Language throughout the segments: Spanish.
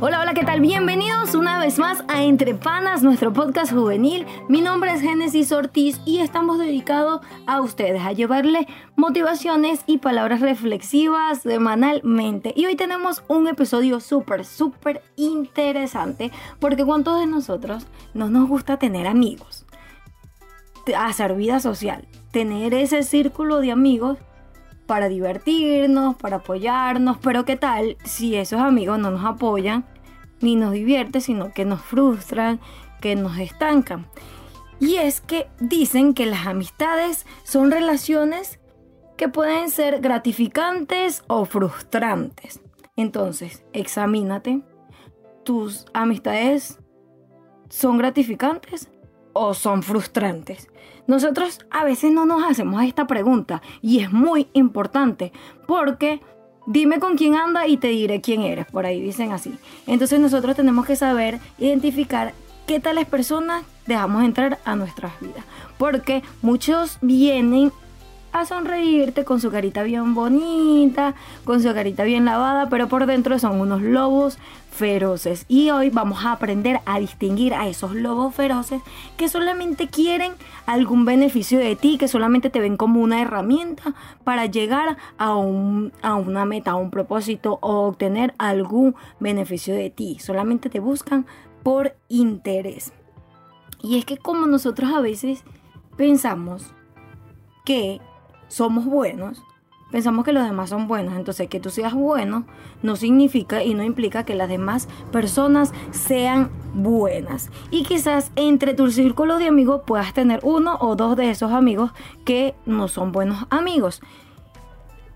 Hola, hola, ¿qué tal? Bienvenidos una vez más a Entre Panas, nuestro podcast juvenil. Mi nombre es Génesis Ortiz y estamos dedicados a ustedes, a llevarles motivaciones y palabras reflexivas semanalmente. Y hoy tenemos un episodio súper, súper interesante porque ¿cuántos de nosotros no nos gusta tener amigos? Hacer vida social, tener ese círculo de amigos para divertirnos, para apoyarnos, pero ¿qué tal si esos amigos no nos apoyan ni nos divierten, sino que nos frustran, que nos estancan? Y es que dicen que las amistades son relaciones que pueden ser gratificantes o frustrantes. Entonces, examínate. ¿Tus amistades son gratificantes o son frustrantes? Nosotros a veces no nos hacemos esta pregunta y es muy importante porque dime con quién anda y te diré quién eres, por ahí dicen así. Entonces nosotros tenemos que saber identificar qué tales personas dejamos entrar a nuestras vidas, porque muchos vienen a sonreírte con su carita bien bonita, con su carita bien lavada, pero por dentro son unos lobos feroces. Y hoy vamos a aprender a distinguir a esos lobos feroces que solamente quieren algún beneficio de ti, que solamente te ven como una herramienta para llegar a, un, a una meta, a un propósito o obtener algún beneficio de ti. Solamente te buscan por interés. Y es que como nosotros a veces pensamos que somos buenos, pensamos que los demás son buenos. Entonces, que tú seas bueno no significa y no implica que las demás personas sean buenas. Y quizás entre tu círculo de amigos puedas tener uno o dos de esos amigos que no son buenos amigos.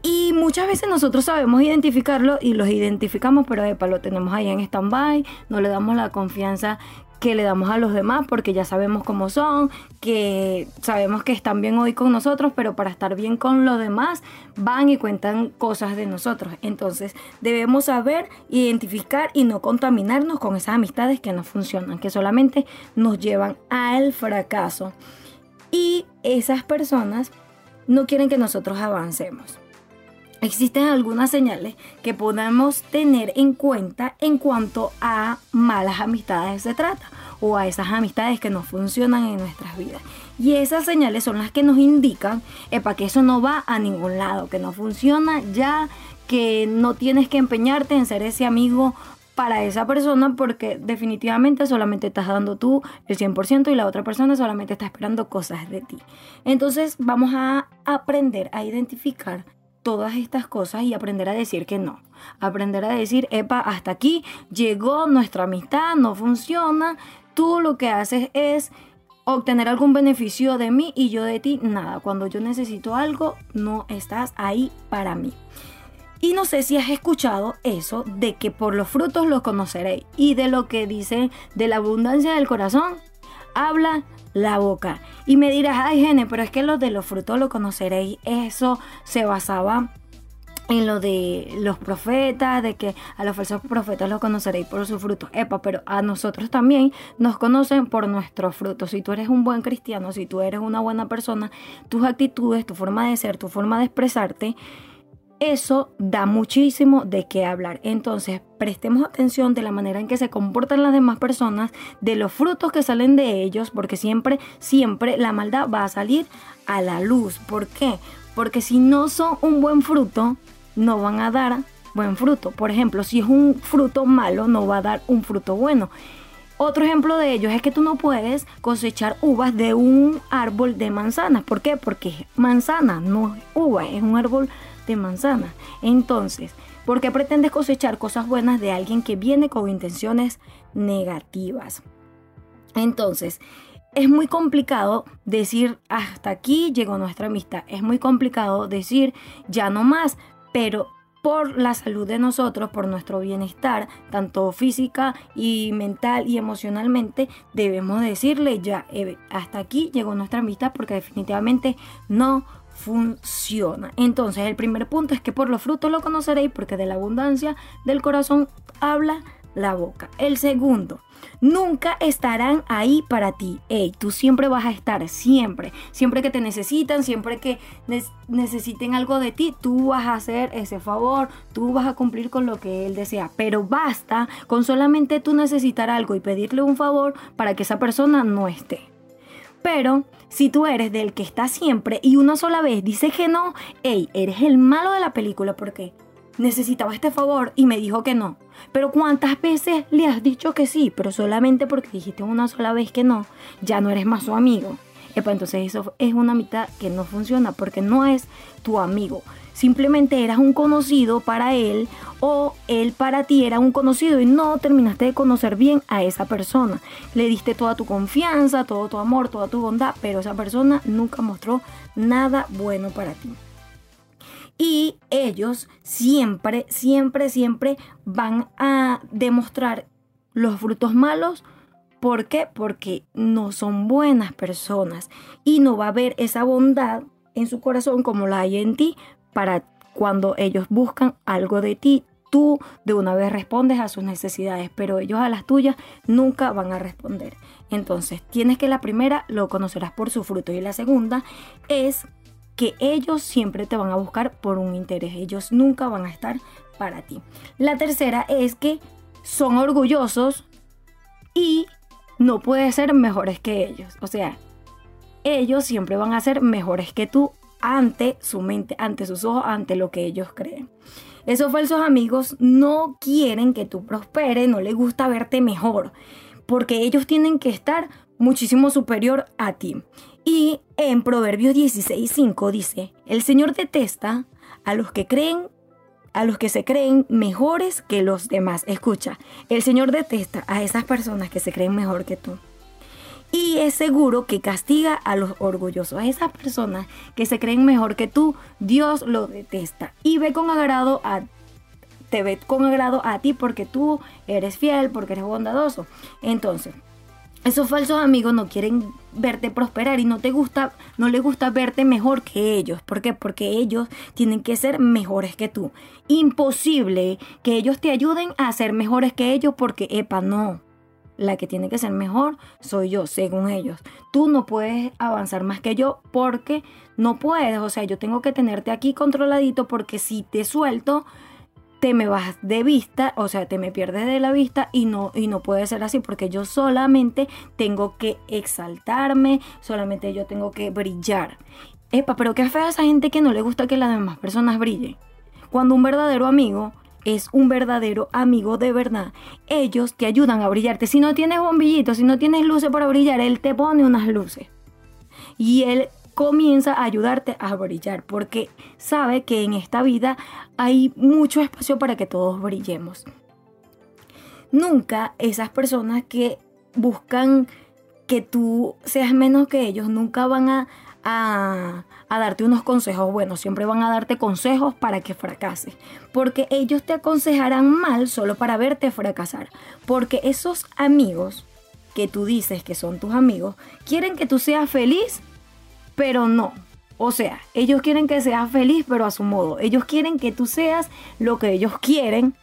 Y muchas veces nosotros sabemos identificarlo y los identificamos, pero epa, lo tenemos ahí en stand-by, no le damos la confianza que le damos a los demás porque ya sabemos cómo son, que sabemos que están bien hoy con nosotros, pero para estar bien con los demás van y cuentan cosas de nosotros. Entonces debemos saber identificar y no contaminarnos con esas amistades que no funcionan, que solamente nos llevan al fracaso. Y esas personas no quieren que nosotros avancemos. Existen algunas señales que podemos tener en cuenta en cuanto a malas amistades se trata o a esas amistades que no funcionan en nuestras vidas. Y esas señales son las que nos indican para que eso no va a ningún lado, que no funciona ya, que no tienes que empeñarte en ser ese amigo para esa persona porque definitivamente solamente estás dando tú el 100% y la otra persona solamente está esperando cosas de ti. Entonces vamos a aprender a identificar todas estas cosas y aprender a decir que no. Aprender a decir, epa, hasta aquí llegó nuestra amistad, no funciona. Tú lo que haces es obtener algún beneficio de mí y yo de ti nada. Cuando yo necesito algo, no estás ahí para mí. Y no sé si has escuchado eso de que por los frutos los conoceréis y de lo que dice de la abundancia del corazón, habla la boca. Y me dirás, ay, Gene, pero es que lo de los frutos lo conoceréis. Eso se basaba en lo de los profetas, de que a los falsos profetas los conoceréis por sus frutos. Epa, pero a nosotros también nos conocen por nuestros frutos. Si tú eres un buen cristiano, si tú eres una buena persona, tus actitudes, tu forma de ser, tu forma de expresarte, eso da muchísimo de qué hablar. Entonces, prestemos atención de la manera en que se comportan las demás personas, de los frutos que salen de ellos, porque siempre, siempre la maldad va a salir a la luz. ¿Por qué? Porque si no son un buen fruto, no van a dar buen fruto. Por ejemplo, si es un fruto malo, no va a dar un fruto bueno. Otro ejemplo de ello es que tú no puedes cosechar uvas de un árbol de manzanas. ¿Por qué? Porque manzana, no es uva, es un árbol manzana. Entonces, ¿por qué pretendes cosechar cosas buenas de alguien que viene con intenciones negativas? Entonces, es muy complicado decir hasta aquí llegó nuestra amistad. Es muy complicado decir ya no más, pero por la salud de nosotros, por nuestro bienestar, tanto física y mental y emocionalmente, debemos decirle ya, hasta aquí llegó nuestra amistad porque definitivamente no funciona. Entonces, el primer punto es que por los frutos lo conoceréis, porque de la abundancia del corazón habla la boca. El segundo, nunca estarán ahí para ti. Ey, tú siempre vas a estar, siempre. Siempre que te necesitan, siempre que necesiten algo de ti, tú vas a hacer ese favor, tú vas a cumplir con lo que él desea. Pero basta con solamente tú necesitar algo y pedirle un favor para que esa persona no esté. Pero si tú eres del que está siempre y una sola vez dice que no, ey, eres el malo de la película porque necesitaba este favor y me dijo que no. Pero ¿cuántas veces le has dicho que sí? Pero solamente porque dijiste una sola vez que no, ya no eres más su amigo. Epa, entonces eso es una mitad que no funciona porque no es tu amigo. Simplemente eras un conocido para él o él para ti era un conocido y no terminaste de conocer bien a esa persona. Le diste toda tu confianza, todo tu amor, toda tu bondad, pero esa persona nunca mostró nada bueno para ti. Y ellos siempre, siempre, siempre van a demostrar los frutos malos. ¿Por qué? Porque no son buenas personas y no va a haber esa bondad en su corazón como la hay en ti para cuando ellos buscan algo de ti. Tú de una vez respondes a sus necesidades, pero ellos a las tuyas nunca van a responder. Entonces, tienes que la primera lo conocerás por su fruto y la segunda es que ellos siempre te van a buscar por un interés, ellos nunca van a estar para ti. La tercera es que son orgullosos y no puedes ser mejores que ellos. O sea, ellos siempre van a ser mejores que tú ante su mente, ante sus ojos, ante lo que ellos creen. Esos falsos amigos no quieren que tú prosperes, no les gusta verte mejor, porque ellos tienen que estar muchísimo superior a ti. Y en Proverbios 16:5 dice, el Señor detesta a los que creen a los que se creen mejores que los demás. Escucha, el Señor detesta a esas personas que se creen mejor que tú. Y es seguro que castiga a los orgullosos, a esas personas que se creen mejor que tú, Dios lo detesta y ve con agrado a te ve con agrado a ti porque tú eres fiel, porque eres bondadoso. Entonces, esos falsos amigos no quieren verte prosperar y no te gusta, no les gusta verte mejor que ellos. ¿Por qué? Porque ellos tienen que ser mejores que tú. Imposible que ellos te ayuden a ser mejores que ellos porque, epa, no. La que tiene que ser mejor soy yo, según ellos. Tú no puedes avanzar más que yo porque no puedes. O sea, yo tengo que tenerte aquí controladito porque si te suelto, te me vas de vista, o sea, te me pierdes de la vista y no, y no puede ser así porque yo solamente tengo que exaltarme, solamente yo tengo que brillar. Epa, pero qué fea esa gente que no le gusta que las demás personas brillen. Cuando un verdadero amigo es un verdadero amigo de verdad, ellos te ayudan a brillarte. Si no tienes bombillitos, si no tienes luces para brillar, él te pone unas luces. Y él comienza a ayudarte a brillar porque sabe que en esta vida hay mucho espacio para que todos brillemos. Nunca esas personas que buscan que tú seas menos que ellos, nunca van a, a, darte unos consejos buenos, siempre van a darte consejos para que fracases, porque ellos te aconsejarán mal solo para verte fracasar, porque esos amigos que tú dices que son tus amigos, quieren que tú seas feliz pero no. O sea, ellos quieren que seas feliz, pero a su modo. Ellos quieren que tú seas lo que ellos quieren,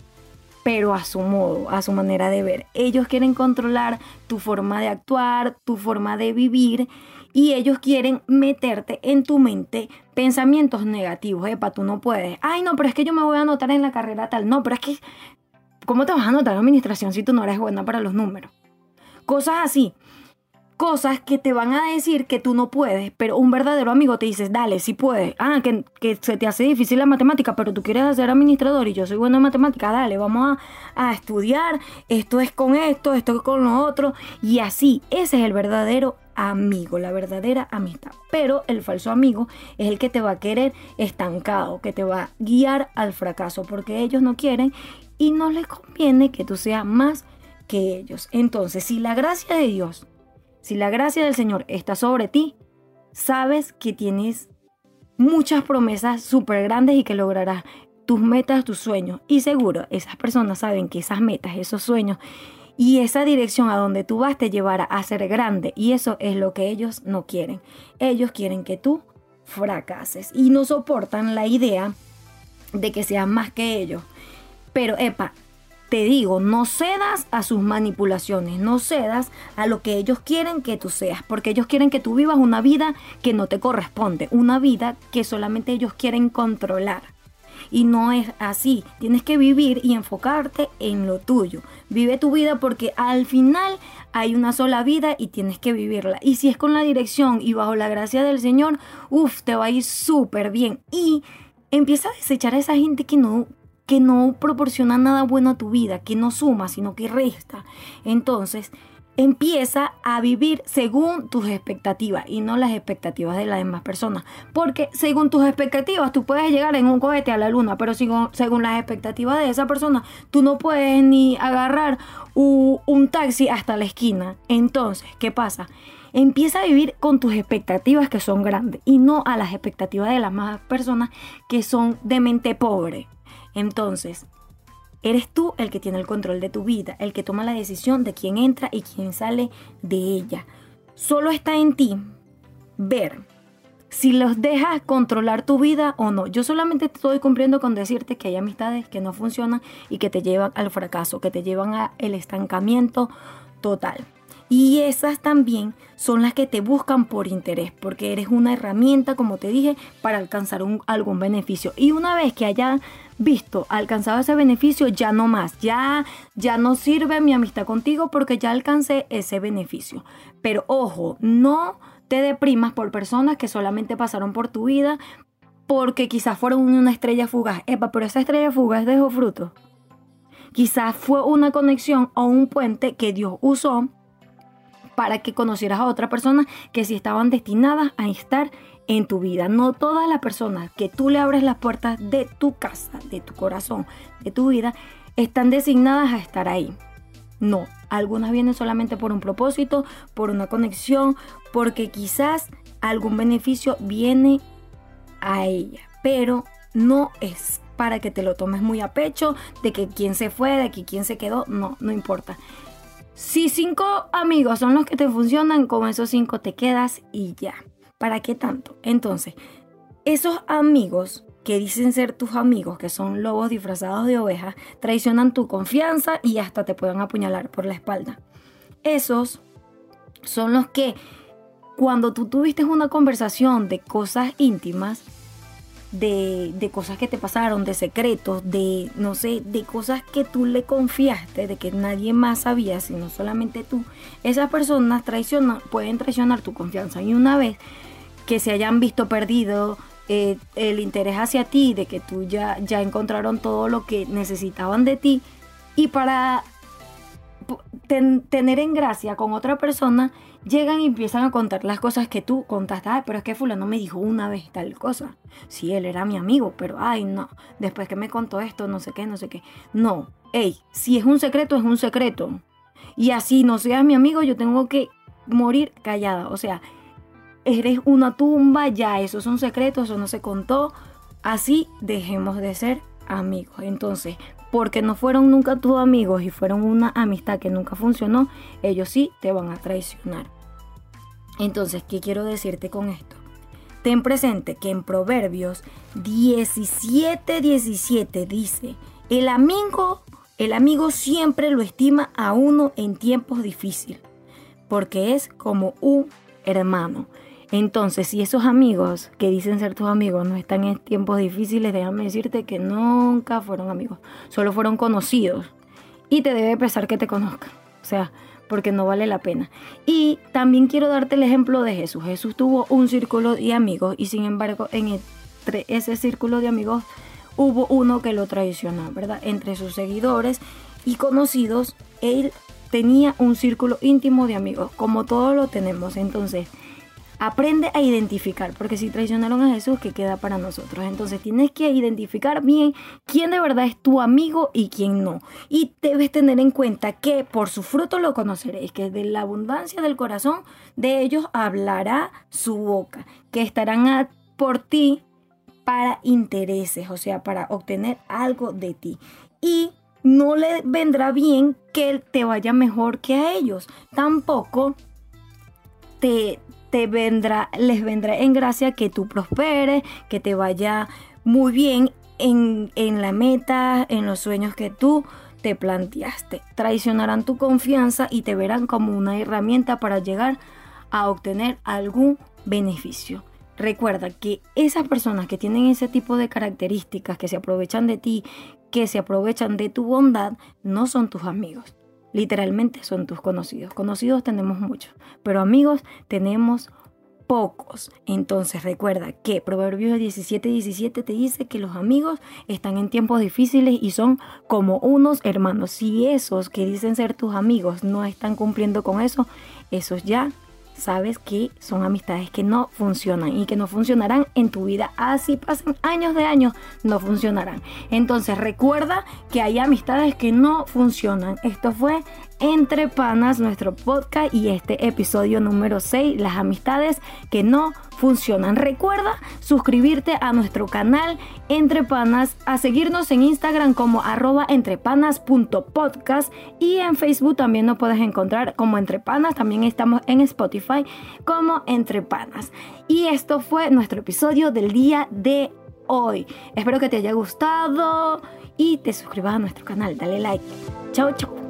pero a su modo, a su manera de ver. Ellos quieren controlar tu forma de actuar, tu forma de vivir, y ellos quieren meterte en tu mente pensamientos negativos. Epa, tú no puedes. Ay, no, pero es que yo me voy a anotar en la carrera tal. No, pero es que, ¿cómo te vas a anotar en administración si tú no eres buena para los números? Cosas así cosas que te van a decir que tú no puedes, pero un verdadero amigo te dice, dale, sí puedes. Ah, que, se te hace difícil la matemática, pero tú quieres ser administrador y yo soy bueno en matemática, dale, vamos a, a estudiar, esto es con esto, esto es con lo otro, y así, ese es el verdadero amigo, la verdadera amistad. Pero el falso amigo es el que te va a querer estancado, que te va a guiar al fracaso, porque ellos no quieren y no les conviene que tú seas más que ellos. Entonces, si la gracia de Dios si la gracia del Señor está sobre ti, sabes que tienes muchas promesas súper grandes y que lograrás tus metas, tus sueños. Y seguro, esas personas saben que esas metas, esos sueños y esa dirección a donde tú vas te llevará a ser grande. Y eso es lo que ellos no quieren. Ellos quieren que tú fracases y no soportan la idea de que seas más que ellos. Pero, epa, te digo, no cedas a sus manipulaciones, no cedas a lo que ellos quieren que tú seas, porque ellos quieren que tú vivas una vida que no te corresponde, una vida que solamente ellos quieren controlar. Y no es así, tienes que vivir y enfocarte en lo tuyo. Vive tu vida porque al final hay una sola vida y tienes que vivirla. Y si es con la dirección y bajo la gracia del Señor, uff, te va a ir súper bien. Y empieza a desechar a esa gente que no que no proporciona nada bueno a tu vida, que no suma, sino que resta. Entonces, empieza a vivir según tus expectativas y no las expectativas de las demás personas. Porque según tus expectativas tú puedes llegar en un cohete a la luna, pero según, las expectativas de esa persona tú no puedes ni agarrar un taxi hasta la esquina. Entonces, ¿qué pasa? Empieza a vivir con tus expectativas que son grandes y no a las expectativas de las más personas que son de mente pobre. Entonces, eres tú el que tiene el control de tu vida, el que toma la decisión de quién entra y quién sale de ella. Solo está en ti ver si los dejas controlar tu vida o no. Yo solamente estoy cumpliendo con decirte que hay amistades que no funcionan y que te llevan al fracaso, que te llevan al estancamiento total. Y esas también son las que te buscan por interés, porque eres una herramienta, como te dije, para alcanzar algún beneficio. Y una vez que hayan visto, alcanzado ese beneficio, ya no más, ya, ya no sirve mi amistad contigo porque ya alcancé ese beneficio. Pero ojo, no te deprimas por personas que solamente pasaron por tu vida porque quizás fueron una estrella fugaz. Epa, pero esa estrella fugaz dejó fruto. Quizás fue una conexión o un puente que Dios usó para que conocieras a otra persona que sí estaban destinadas a estar en tu vida. No todas las personas que tú le abres las puertas de tu casa, de tu corazón, de tu vida, están designadas a estar ahí. No, algunas vienen solamente por un propósito, por una conexión, porque quizás algún beneficio viene a ella, pero no es para que te lo tomes muy a pecho, de que quién se fue, de que quién se quedó, no, no importa. Si cinco amigos son los que te funcionan, con esos cinco te quedas y ya. ¿Para qué tanto? Entonces, esos amigos que dicen ser tus amigos, que son lobos disfrazados de ovejas, traicionan tu confianza y hasta te pueden apuñalar por la espalda. Esos son los que cuando tú tuviste una conversación de cosas íntimas, de, cosas que te pasaron, de secretos, de, no sé, de cosas que tú le confiaste, de que nadie más sabía, sino solamente tú, esas personas traicionan, pueden traicionar tu confianza. Y una vez que se hayan visto perdido eh, el interés hacia ti, de que tú ya, ya encontraron todo lo que necesitaban de ti, y para tener en gracia con otra persona, llegan y empiezan a contar las cosas que tú contaste. Ay, pero es que fulano me dijo una vez tal cosa. Sí, él era mi amigo, pero ay, no. Después que me contó esto, no sé qué, no sé qué. No, hey, si es un secreto, es un secreto. Y así no seas mi amigo, yo tengo que morir callada. O sea, eres una tumba, ya, esos son secretos, eso no se contó. Así dejemos de ser amigos. Entonces, porque no fueron nunca tus amigos y fueron una amistad que nunca funcionó, ellos sí te van a traicionar. Entonces, ¿qué quiero decirte con esto? Ten presente que en Proverbios 17, 17 dice, el amigo, el amigo siempre lo estima a uno en tiempos difíciles, porque es como un hermano. Entonces, si esos amigos que dicen ser tus amigos no están en tiempos difíciles, déjame decirte que nunca fueron amigos, solo fueron conocidos. Y te debe pesar que te conozcan. O sea, porque no vale la pena. Y también quiero darte el ejemplo de Jesús. Jesús tuvo un círculo de amigos y sin embargo en ese círculo de amigos hubo uno que lo traicionó, ¿verdad? Entre sus seguidores y conocidos, él tenía un círculo íntimo de amigos, como todos lo tenemos. Entonces, Aprende a identificar, porque si traicionaron a Jesús, ¿qué queda para nosotros? Entonces tienes que identificar bien quién de verdad es tu amigo y quién no. Y debes tener en cuenta que por su fruto lo conoceréis, que de la abundancia del corazón de ellos hablará su boca, que estarán por ti para intereses, o sea, para obtener algo de ti. Y no le vendrá bien que te vaya mejor que a ellos. Tampoco te, vendrá, les vendrá en gracia que tú prosperes, que te vaya muy bien en, en la meta, en los sueños que tú te planteaste. Traicionarán tu confianza y te verán como una herramienta para llegar a obtener algún beneficio. Recuerda que esas personas que tienen ese tipo de características, que se aprovechan de ti, que se aprovechan de tu bondad, no son tus amigos. Literalmente son tus conocidos. Conocidos tenemos muchos, pero amigos tenemos pocos. Entonces recuerda que Proverbios 17, 17 te dice que los amigos están en tiempos difíciles y son como unos hermanos. Si esos que dicen ser tus amigos no están cumpliendo con eso, esos ya sabes que son amistades que no funcionan y que no funcionarán en tu vida. Así pasen años de años, no funcionarán. Entonces recuerda que hay amistades que no funcionan. Esto fue Entre Panas, nuestro podcast y este episodio número 6, las amistades que no funcionan. Recuerda suscribirte a nuestro canal Entre Panas, a seguirnos en Instagram como arroba entrepanas.podcast y en Facebook también nos puedes encontrar como Entre Panas. También estamos en Spotify como Entre Panas. Y esto fue nuestro episodio del día de hoy. Espero que te haya gustado y te suscribas a nuestro canal. Dale like. Chao, chao.